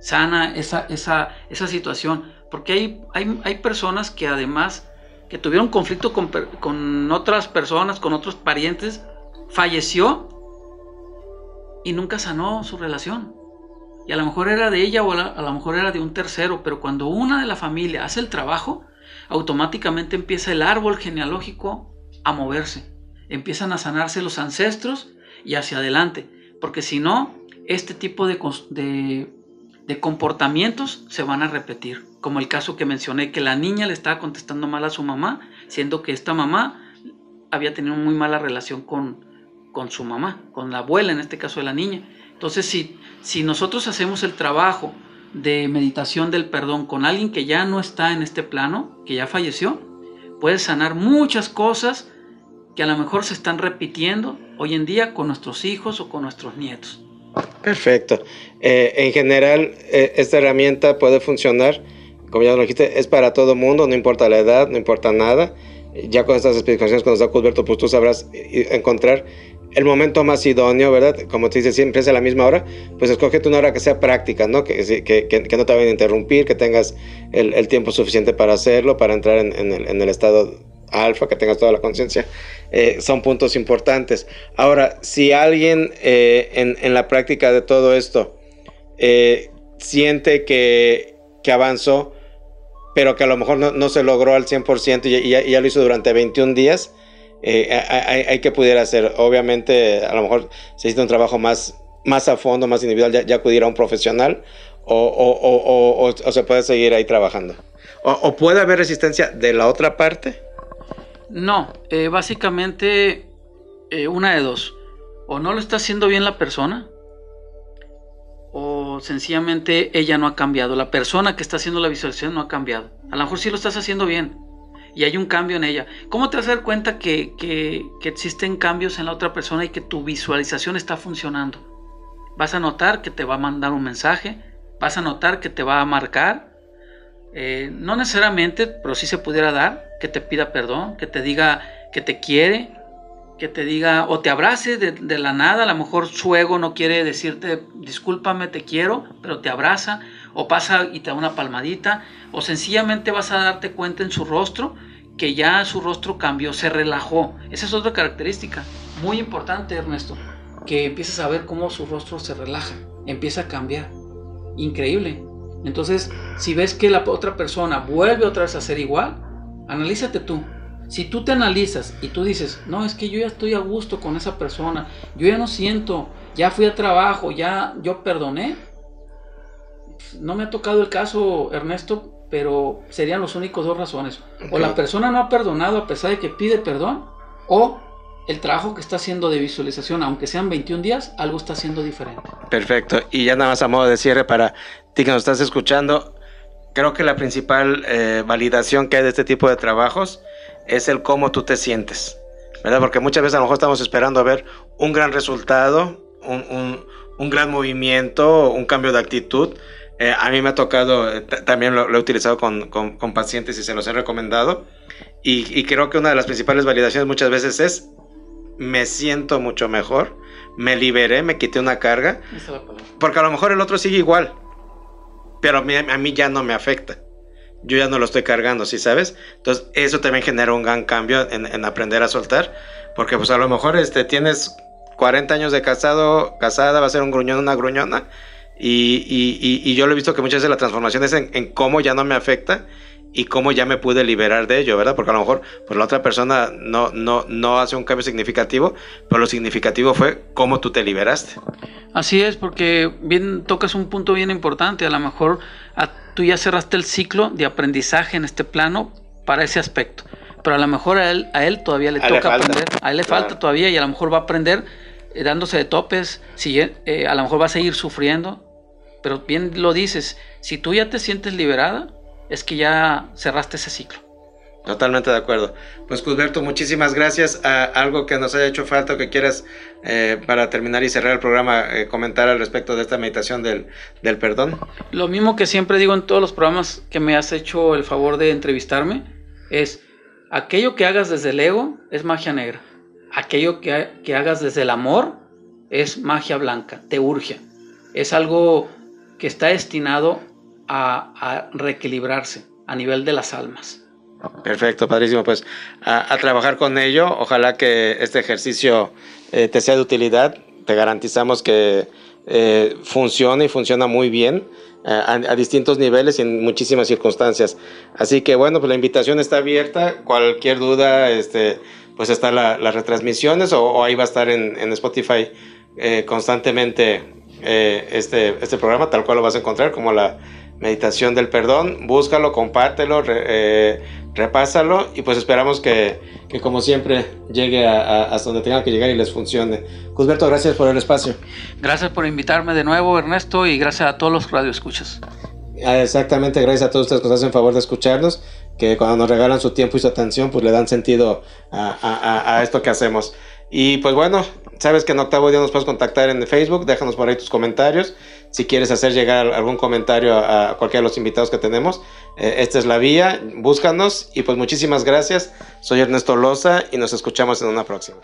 Sana esa, esa, esa situación. Porque hay, hay, hay, personas que además que tuvieron conflicto con, con otras personas, con otros parientes, falleció y nunca sanó su relación. Y a lo mejor era de ella o a, lo mejor era de un tercero, pero cuando una de la familia hace el trabajo, automáticamente empieza el árbol genealógico a moverse. Empiezan a sanarse los ancestros y hacia adelante. Porque si no, este tipo de, de, comportamientos se van a repetir. Como el caso que mencioné, que la niña le estaba contestando mal a su mamá, siendo que esta mamá había tenido muy mala relación con, con su mamá, con la abuela en este caso de la niña. Entonces, si, si nosotros hacemos el trabajo de meditación del perdón con alguien que ya no está en este plano, que ya falleció, puede sanar muchas cosas que a lo mejor se están repitiendo hoy en día con nuestros hijos o con nuestros nietos. Perfecto. Eh, en general, eh, esta herramienta puede funcionar, como ya lo dijiste, es para todo mundo, no importa la edad, no importa nada. Ya con estas explicaciones que nos da pues tú sabrás eh, encontrar el momento más idóneo, ¿verdad? Como te dice, siempre es a la misma hora, pues escógete una hora que sea práctica, ¿no? Que, no te vayan a interrumpir, que tengas el, tiempo suficiente para hacerlo, para entrar en, el, en el, estado alfa, que tengas toda la conciencia. Eh, son puntos importantes. Ahora, si alguien eh, en, la práctica de todo esto eh, siente que, avanzó, pero que a lo mejor no, no se logró al 100% y, y, ya, y ya lo hizo durante 21 días, eh, hay, que pudiera hacer. Obviamente, a lo mejor se necesita un trabajo más, más a fondo, más individual, ya, acudir a un profesional o, se puede seguir ahí trabajando. O, puede haber resistencia de la otra parte? No, eh, básicamente eh, una de dos. o no lo está haciendo bien la persona, o sencillamente ella no ha cambiado, la persona que está haciendo la visualización no ha cambiado. A lo mejor sí lo estás haciendo bien y hay un cambio en ella. ¿Cómo te vas a dar cuenta que, que, existen cambios en la otra persona y que tu visualización está funcionando? Vas a notar que te va a mandar un mensaje, vas a notar que te va a marcar, eh, no necesariamente, pero sí se pudiera dar, que te pida perdón, que te diga que te quiere, que te diga o te abrace de, la nada, a lo mejor su ego no quiere decirte discúlpame, te quiero, pero te abraza, o pasa y te da una palmadita, o sencillamente vas a darte cuenta en su rostro que ya su rostro cambió, se relajó. Esa es otra característica muy importante, Ernesto, que empieces a ver cómo su rostro se relaja, empieza a cambiar. Increíble. Entonces, si ves que la otra persona vuelve otra vez a ser igual, analízate tú. Si tú te analizas y tú dices, no, es que yo ya estoy a gusto con esa persona, yo ya no siento, ya fui a trabajo, ya yo perdoné. No me ha tocado el caso, Ernesto, pero serían los únicos dos razones. O la persona no ha perdonado a pesar de que pide perdón, o el trabajo que está haciendo de visualización, aunque sean 21 días, algo está haciendo diferente. Perfecto. Y ya nada más a modo de cierre para ti que nos estás escuchando, creo que la principal eh, validación que hay de este tipo de trabajos es el cómo tú te sientes, ¿verdad? Porque muchas veces a lo mejor estamos esperando a ver un gran resultado, un, un, gran movimiento, un cambio de actitud. Eh, a mí me ha tocado, eh, también lo, he utilizado con, con, con, pacientes y se los he recomendado. Y, y, creo que una de las principales validaciones muchas veces es, me siento mucho mejor, me liberé, me quité una carga. Porque a lo mejor el otro sigue igual, pero a mí, a mí ya no me afecta yo ya no lo estoy cargando, ¿sí sabes? Entonces, eso también genera un gran cambio en, aprender a soltar, porque pues a lo mejor este, tienes 40 años de casado, casada, va a ser un gruñón, una gruñona, y, y, yo lo he visto que muchas veces la transformación es en, cómo ya no me afecta y cómo ya me pude liberar de ello, ¿verdad? Porque a lo mejor pues la otra persona no, no, no hace un cambio significativo, pero lo significativo fue cómo tú te liberaste. Así es, porque bien tocas un punto bien importante, a lo mejor a tú ya cerraste el ciclo de aprendizaje en este plano para ese aspecto. Pero a lo mejor a él, a él todavía le toca aprender, a él le falta todavía y a lo mejor va a aprender eh, dándose de topes, si, eh, a lo mejor va a seguir sufriendo. Pero bien lo dices, si tú ya te sientes liberada, es que ya cerraste ese ciclo. Totalmente de acuerdo. Pues Cusberto, muchísimas gracias. a algo que nos haya hecho falta o que quieras eh, para terminar y cerrar el programa eh, comentar al respecto de esta meditación del, del, perdón. Lo mismo que siempre digo en todos los programas que me has hecho el favor de entrevistarme es aquello que hagas desde el ego es magia negra. Aquello que, que hagas desde el amor es magia blanca, te urge. Es algo que está destinado a, reequilibrarse a nivel de las almas. Perfecto, padrísimo. Pues a, trabajar con ello. Ojalá que este ejercicio eh, te sea de utilidad. Te garantizamos que eh, funciona y funciona muy bien eh, a, distintos niveles y en muchísimas circunstancias. Así que bueno, pues la invitación está abierta. Cualquier duda, este, pues está las retransmisiones o, ahí va a estar en, en Spotify constantemente este, este programa, tal cual lo vas a encontrar como la meditación del perdón. Búscalo, compártelo, repásalo y pues esperamos que, que como siempre llegue a, hasta donde tenga que llegar y les funcione. Cusberto, gracias por el espacio. Gracias por invitarme de nuevo, Ernesto, y gracias a todos los radioescuchas. Ah, exactamente, gracias a todos ustedes que nos hacen favor de escucharnos, que cuando nos regalan su tiempo y su atención, pues le dan sentido a, a, a esto que hacemos. Y pues bueno, sabes que en octavo día nos puedes contactar en Facebook, déjanos por ahí tus comentarios. Si quieres hacer llegar algún comentario a, cualquiera de los invitados que tenemos, eh, esta es la vía, búscanos y pues muchísimas gracias. Soy Ernesto Loza y nos escuchamos en una próxima.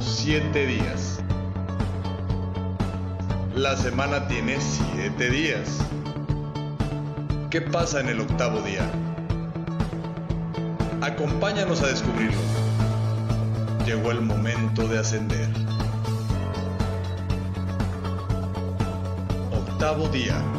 Siete días. La semana tiene siete días. ¿Qué pasa en el octavo día? Acompáñanos a descubrirlo. Llegó el momento de ascender. octavo día.